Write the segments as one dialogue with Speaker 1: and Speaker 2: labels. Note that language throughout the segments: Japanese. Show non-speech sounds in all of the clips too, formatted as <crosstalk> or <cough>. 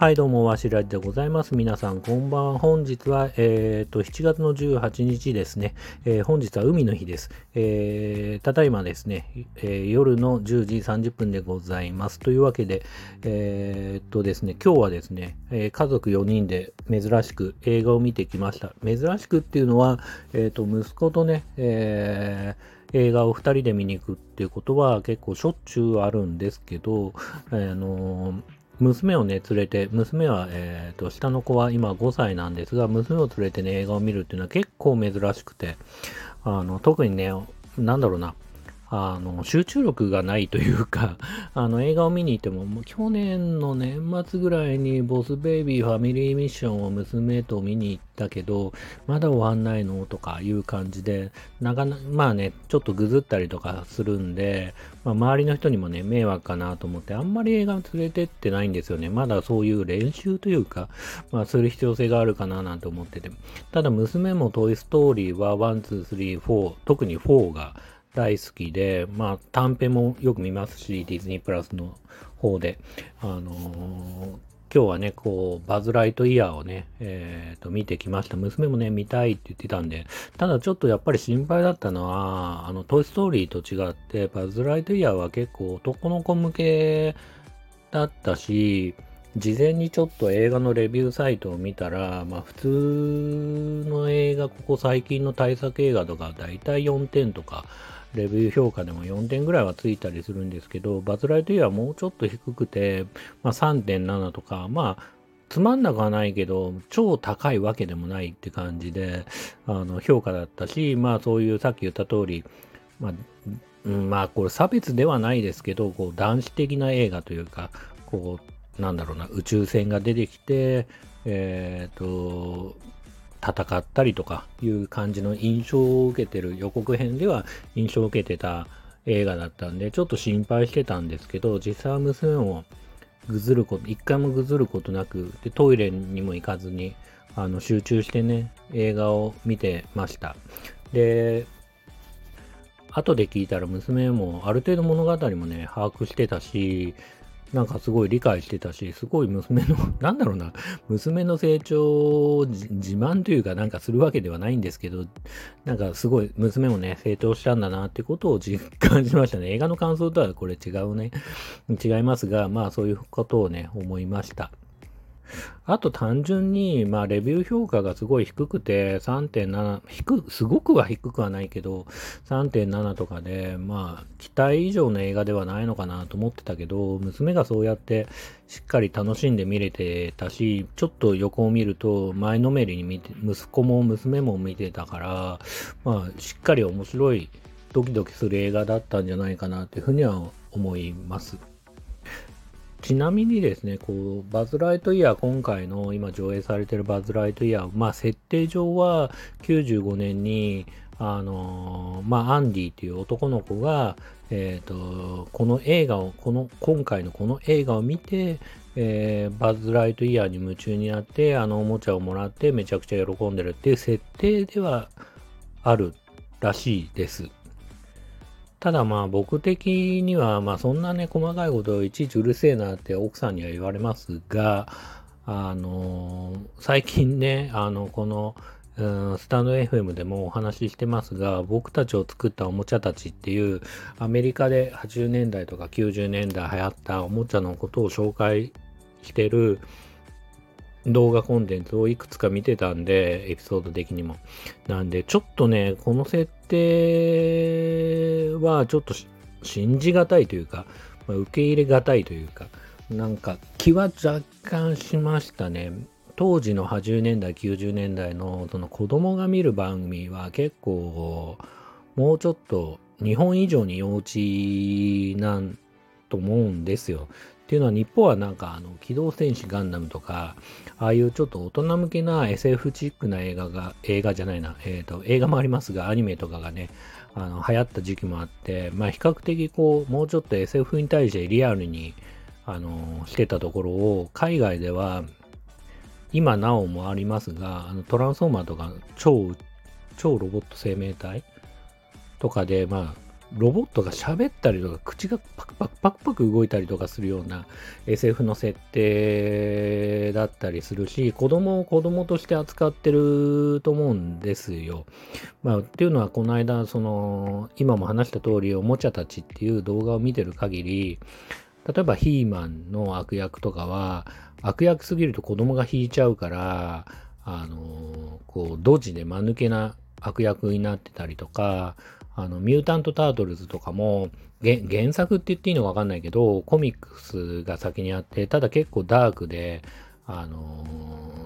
Speaker 1: はい、どうも、わしらでございます。皆さん、こんばんは。本日は、えっ、ー、と、7月の18日ですね。えー、本日は海の日です。えー、ただいまですね、え夜の10時30分でございます。というわけで、えっとですね、今日はですね、え家族4人で珍しく映画を見てきました。珍しくっていうのは、えっ、と、息子とね、え映画を2人で見に行くっていうことは結構しょっちゅうあるんですけど、あのー娘をね、連れて、娘は、えっ、ー、と、下の子は今5歳なんですが、娘を連れてね、映画を見るっていうのは結構珍しくて、あの、特にね、なんだろうな、あの、集中力がないというか、<laughs> あの、映画を見に行っても、もう去年の年末ぐらいにボスベイビーファミリーミッションを娘と見に行ったけど、まだ終わんないのとかいう感じで、なかな、まあね、ちょっとぐずったりとかするんで、まあ、周りの人にもね、迷惑かなと思って、あんまり映画連れてってないんですよね。まだそういう練習というか、まあ、する必要性があるかななんて思ってて。ただ、娘もトイストーリーは1、2、3、4、特に4が、大好きで、まあ、短編もよく見ますし、ディズニープラスの方で、あのー、今日はね、こう、バズ・ライトイヤーをね、えっ、ー、と、見てきました。娘もね、見たいって言ってたんで、ただちょっとやっぱり心配だったのは、あの、トイ・ストーリーと違って、バズ・ライトイヤーは結構男の子向けだったし、事前にちょっと映画のレビューサイトを見たら、まあ普通の映画、ここ最近の大作映画とか、だいたい4点とか、レビュー評価でも4点ぐらいはついたりするんですけど、バズ・ライトイヤーはもうちょっと低くて、まあ、3.7とか、まあ、つまんなくはないけど、超高いわけでもないって感じで、あの、評価だったし、まあそういうさっき言った通り、まあ、まあこれ差別ではないですけど、こう男子的な映画というか、こう、なんだろうな、宇宙船が出てきて、えっ、ー、と、戦ったりとかいう感じの印象を受けてる予告編では印象を受けてた映画だったんでちょっと心配してたんですけど実際は娘をぐずること一回もぐずることなくでトイレにも行かずにあの集中してね映画を見てました。で後で聞いたら娘もある程度物語もね把握してたしなんかすごい理解してたし、すごい娘の、<laughs> なんだろうな、娘の成長を自慢というかなんかするわけではないんですけど、なんかすごい娘もね、成長したんだなってことを実感しましたね。映画の感想とはこれ違うね、違いますが、まあそういうことをね、思いました。あと単純に、まあ、レビュー評価がすごい低くて、3.7、低すごくは低くはないけど、3.7とかで、まあ、期待以上の映画ではないのかなと思ってたけど、娘がそうやってしっかり楽しんで見れてたし、ちょっと横を見ると、前のめりに見て、息子も娘も見てたから、まあ、しっかり面白い、ドキドキする映画だったんじゃないかなっていうふうには思います。ちなみにですね、こう、バズ・ライトイヤー、今回の今上映されてるバズ・ライトイヤー、まあ、設定上は95年に、あの、まあ、アンディっていう男の子が、えっ、ー、と、この映画を、この、今回のこの映画を見て、えー、バズ・ライトイヤーに夢中になって、あのおもちゃをもらってめちゃくちゃ喜んでるっていう設定ではあるらしいです。ただまあ僕的にはまあそんなね細かいことをいちいちうるせえなって奥さんには言われますが、あの、最近ね、あの、この、うん、スタンド FM でもお話ししてますが、僕たちを作ったおもちゃたちっていう、アメリカで80年代とか90年代流行ったおもちゃのことを紹介してる、動画コンテンツをいくつか見てたんで、エピソード的にも。なんで、ちょっとね、この設定はちょっと信じがたいというか、まあ、受け入れがたいというか、なんか気は若干しましたね。当時の80年代、90年代のその子供が見る番組は結構、もうちょっと日本以上に幼稚なんと思うんですよ。っていうのは日本はなんかあの機動戦士ガンダムとか、ああいうちょっと大人向けな SF チックな映画が、映画じゃないな、えっ、ー、と、映画もありますが、アニメとかがね、あの、流行った時期もあって、まあ比較的こう、もうちょっと SF に対してリアルに、あの、してたところを、海外では、今なおもありますが、あのトランスフォーマーとか超、超ロボット生命体とかで、まあ、ロボットが喋ったりとか、口がパクパクパクパク動いたりとかするような SF の設定だったりするし、子供を子供として扱ってると思うんですよ。まあ、っていうのは、この間、その、今も話した通り、おもちゃたちっていう動画を見てる限り、例えばヒーマンの悪役とかは、悪役すぎると子供が引いちゃうから、あの、こう、ドジで間抜けな悪役になってたりとか、あの、ミュータント・タートルズとかも、原作って言っていいのかわかんないけど、コミックスが先にあって、ただ結構ダークで、あの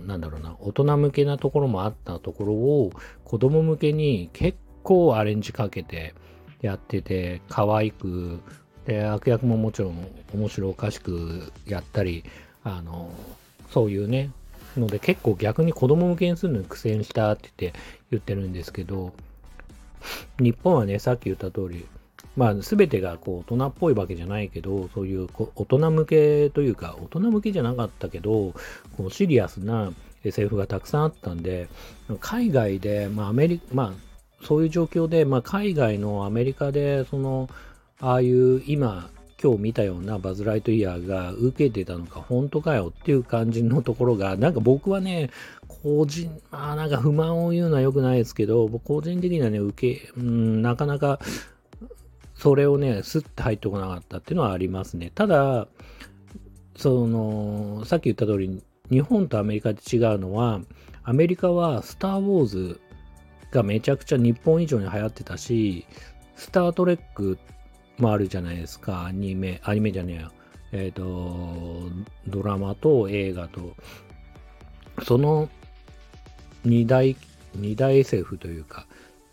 Speaker 1: ー、なんだろうな、大人向けなところもあったところを、子供向けに結構アレンジかけてやってて、可愛く、で、悪役ももちろん面白おかしくやったり、あのー、そういうね、ので結構逆に子供向けにするのに苦戦したって言って言ってるんですけど、日本はね、さっき言った通り、まあ、全てがこう大人っぽいわけじゃないけど、そういう大人向けというか、大人向けじゃなかったけど、こうシリアスな SF がたくさんあったんで、海外で、まあ、アメリカ、まあ、そういう状況で、まあ、海外のアメリカで、その、ああいう今、今日見たようなバズ・ライトイヤーが受けてたのか、本当かよっていう感じのところが、なんか僕はね、個人、まあなんか不満を言うのは良くないですけど、僕個人的にはね、受け、うん、なかなか、それをね、スッて入ってこなかったっていうのはありますね。ただ、その、さっき言った通り、日本とアメリカで違うのは、アメリカはスター・ウォーズがめちゃくちゃ日本以上に流行ってたし、スター・トレックもあるじゃないですか。アニメ、アニメじゃねえよ。えっ、ー、と、ドラマと映画と、その二大、二大 SF というか、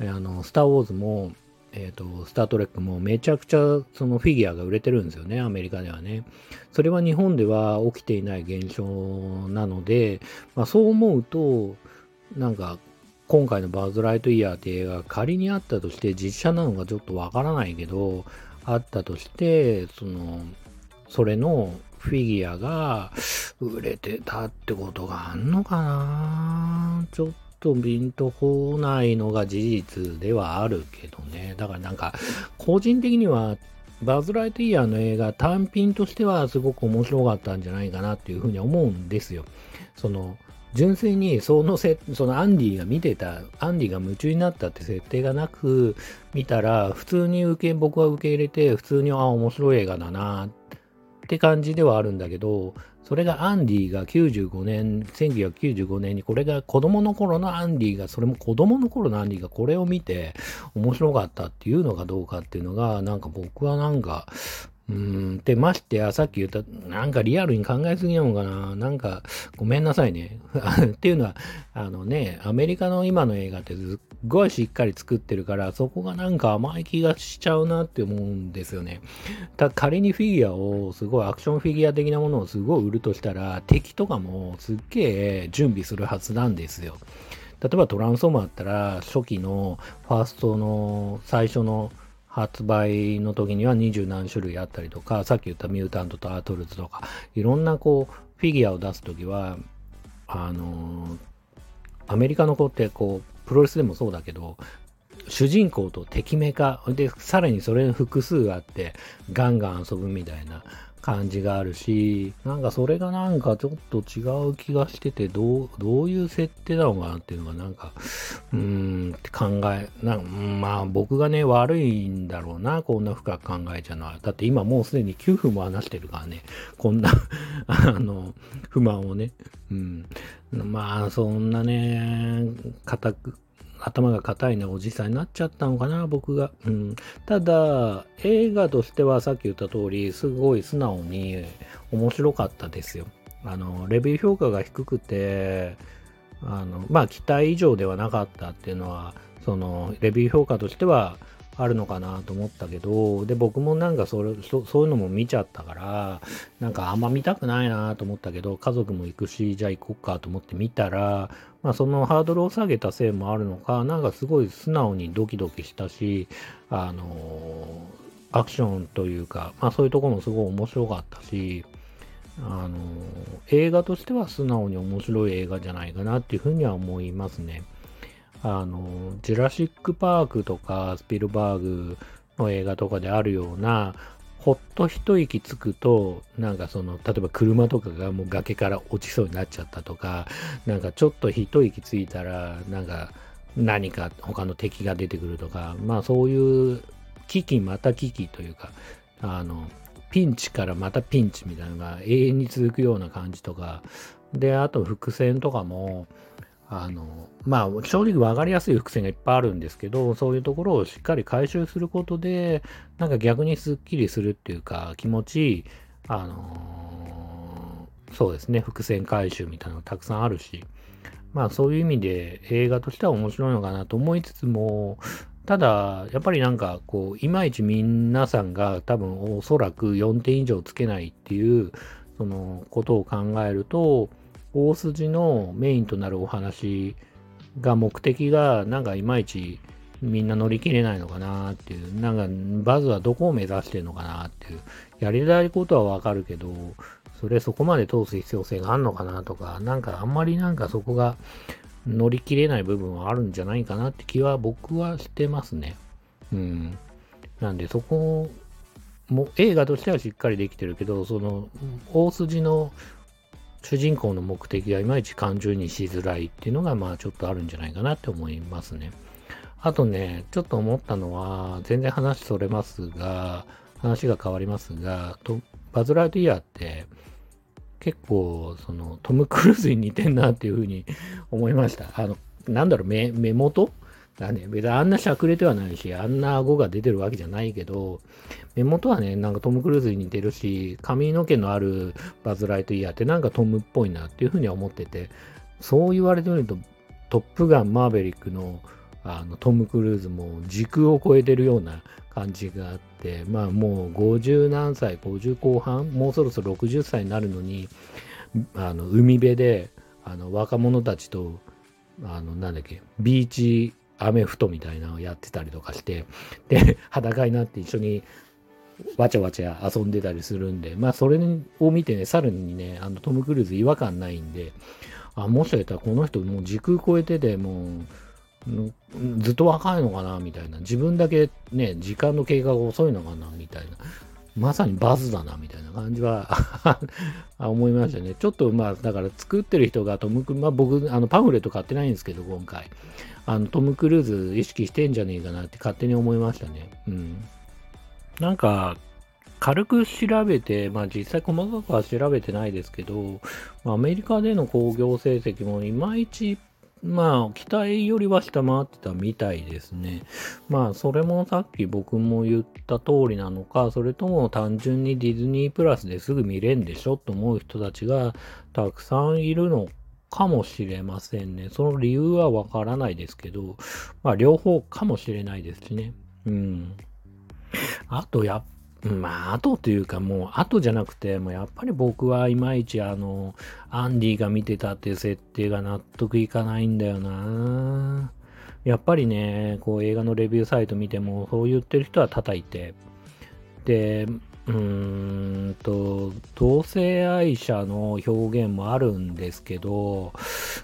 Speaker 1: あの、スター・ウォーズも、えっ、ー、と、スター・トレックもめちゃくちゃそのフィギュアが売れてるんですよね、アメリカではね。それは日本では起きていない現象なので、まあ、そう思うと、なんか、今回のバズ・ライトイヤーって映画仮にあったとして実写なのかちょっとわからないけど、あったとして、その、それのフィギュアが売れてたってことがあんのかなちょっとピンとこないのが事実ではあるけどね。だからなんか、個人的には、バズ・ライトイヤーの映画単品としてはすごく面白かったんじゃないかなっていうふうに思うんですよ。その、純粋にそのせ、そのアンディが見てた、アンディが夢中になったって設定がなく、見たら、普通に受け、僕は受け入れて、普通に、あ、面白い映画だなっって感じではあるんだけど、それがアンディが95年、1995年にこれが子供の頃のアンディが、それも子供の頃のアンディがこれを見て面白かったっていうのかどうかっていうのが、なんか僕はなんか、うん。で、ましてや、さっき言った、なんかリアルに考えすぎなのかななんか、ごめんなさいね。<laughs> っていうのは、あのね、アメリカの今の映画ってすっごいしっかり作ってるから、そこがなんか甘い気がしちゃうなって思うんですよね。ただ仮にフィギュアを、すごいアクションフィギュア的なものをすごい売るとしたら、敵とかもすっげえ準備するはずなんですよ。例えばトランスフォーマーだったら、初期のファーストの最初の発売の時には二十何種類あったりとか、さっき言ったミュータントとアートルズとか、いろんなこう、フィギュアを出す時は、あのー、アメリカの子ってこう、プロレスでもそうだけど、主人公と敵メカ、で、さらにそれの複数があって、ガンガン遊ぶみたいな。感じがあるし、なんかそれがなんかちょっと違う気がしてて、どう、どういう設定なのかなっていうのがなんか、うーんって考え、なまあ僕がね、悪いんだろうな、こんな深く考えちゃうのは。だって今もうすでに9分も話してるからね、こんな <laughs> あの、不満をね。うん。まあそんなね、固く、頭が硬いなおじさんになっちゃったのかな、僕が。うん、ただ、映画としてはさっき言った通り、すごい素直に面白かったですよ。あの、レビュー評価が低くて、あの、まあ、期待以上ではなかったっていうのは、その、レビュー評価としては、あるのかなと思ったけど、で、僕もなんかそれそそういうのも見ちゃったから、なんかあんま見たくないなと思ったけど、家族も行くし、じゃあ行こっかと思って見たら、まあそのハードルを下げたせいもあるのか、なんかすごい素直にドキドキしたし、あのー、アクションというか、まあそういうとこもすごい面白かったし、あのー、映画としては素直に面白い映画じゃないかなっていうふうには思いますね。あの、ジュラシック・パークとかスピルバーグの映画とかであるような、ほっと一息つくと、なんかその、例えば車とかがもう崖から落ちそうになっちゃったとか、なんかちょっと一息ついたら、なんか何か他の敵が出てくるとか、まあそういう危機また危機というか、あの、ピンチからまたピンチみたいなのが永遠に続くような感じとか、で、あと伏線とかも、あの、まあ、正直分かりやすい伏線がいっぱいあるんですけど、そういうところをしっかり回収することで、なんか逆にスッキリするっていうか、気持ちいい、あのー、そうですね、伏線回収みたいなのがたくさんあるし、まあそういう意味で映画としては面白いのかなと思いつつも、ただ、やっぱりなんかこう、いまいち皆さんが多分おそらく4点以上つけないっていう、そのことを考えると、大筋のメインとなるお話が目的がなんかいまいちみんな乗り切れないのかなっていう、なんかバズはどこを目指してるのかなっていう、やりたいことはわかるけど、それそこまで通す必要性があるのかなとか、なんかあんまりなんかそこが乗り切れない部分はあるんじゃないかなって気は僕はしてますね。うん。なんでそこも映画としてはしっかりできてるけど、その大筋の主人公の目的がいまいち感情にしづらいっていうのが、まあちょっとあるんじゃないかなって思いますね。あとね、ちょっと思ったのは、全然話それますが、話が変わりますが、とバズ・ライトイヤーって、結構、その、トム・クルーズに似てんなっていうふうに思いました。あの、なんだろう、目、目元がね、別にあんなしゃくれてはないし、あんな顎が出てるわけじゃないけど、目元はね、なんかトム・クルーズに似てるし、髪の毛のあるバズ・ライトイヤーってなんかトムっぽいなっていうふうには思ってて、そう言われてみると、トップガン・マーベリックのあのトム・クルーズも時空を超えてるような感じがあって、まあもう50何歳、50後半、もうそろそろ60歳になるのに、あの海辺であの若者たちと、あのなんだっけ、ビーチアメフトみたいなのをやってたりとかして、で、裸になって一緒にわちゃわちゃ遊んでたりするんで、まあそれを見てね、さらにね、あのトム・クルーズ違和感ないんで、あ、もしかしたらこの人もう時空超えてて、もう、ずっと若いのかなみたいな。自分だけね、時間の経過が遅いのかなみたいな。まさにバズだな、みたいな感じは <laughs> 思いましたね。ちょっとまあ、だから作ってる人がトム・クルまあ僕、あのパンフレット買ってないんですけど、今回。あの、トム・クルーズ意識してんじゃねえかなって勝手に思いましたね。うん。なんか、軽く調べて、まあ実際細かくは調べてないですけど、アメリカでの興行成績もいまいちまあ、期待よりは下回ってたみたいですね。まあ、それもさっき僕も言った通りなのか、それとも単純にディズニープラスですぐ見れんでしょと思う人たちがたくさんいるのかもしれませんね。その理由はわからないですけど、まあ、両方かもしれないですしね。うん。あと、やまあ、後とというかもう、後じゃなくて、もうやっぱり僕はいまいちあの、アンディが見てたっていう設定が納得いかないんだよな。やっぱりね、こう映画のレビューサイト見ても、そう言ってる人は叩いて、で、うーんと、同性愛者の表現もあるんですけど、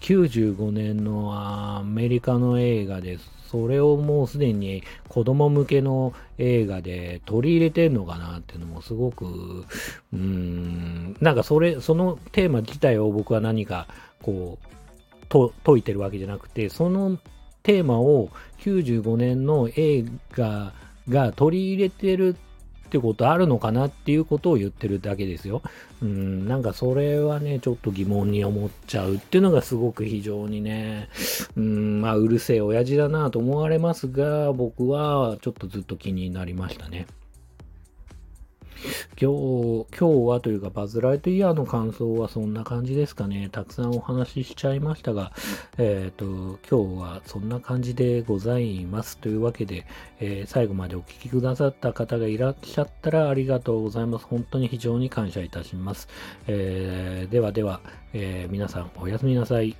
Speaker 1: 95年のアメリカの映画で。それをもうすでに子供向けの映画で取り入れてんのかなっていうのもすごく、うーん、なんかそれ、そのテーマ自体を僕は何かこう、と解いてるわけじゃなくて、そのテーマを95年の映画が取り入れてるってってことあるのかなっていうことを言ってるだけですよ。うん、なんかそれはね、ちょっと疑問に思っちゃうっていうのがすごく非常にね、うん、まあうるせえ親父だなと思われますが、僕はちょっとずっと気になりましたね。今日、今日はというか、バズ・ライトイヤーの感想はそんな感じですかね。たくさんお話ししちゃいましたが、えっ、ー、と、今日はそんな感じでございます。というわけで、えー、最後までお聞きくださった方がいらっしゃったらありがとうございます。本当に非常に感謝いたします。えー、ではでは、え皆さんおやすみなさい。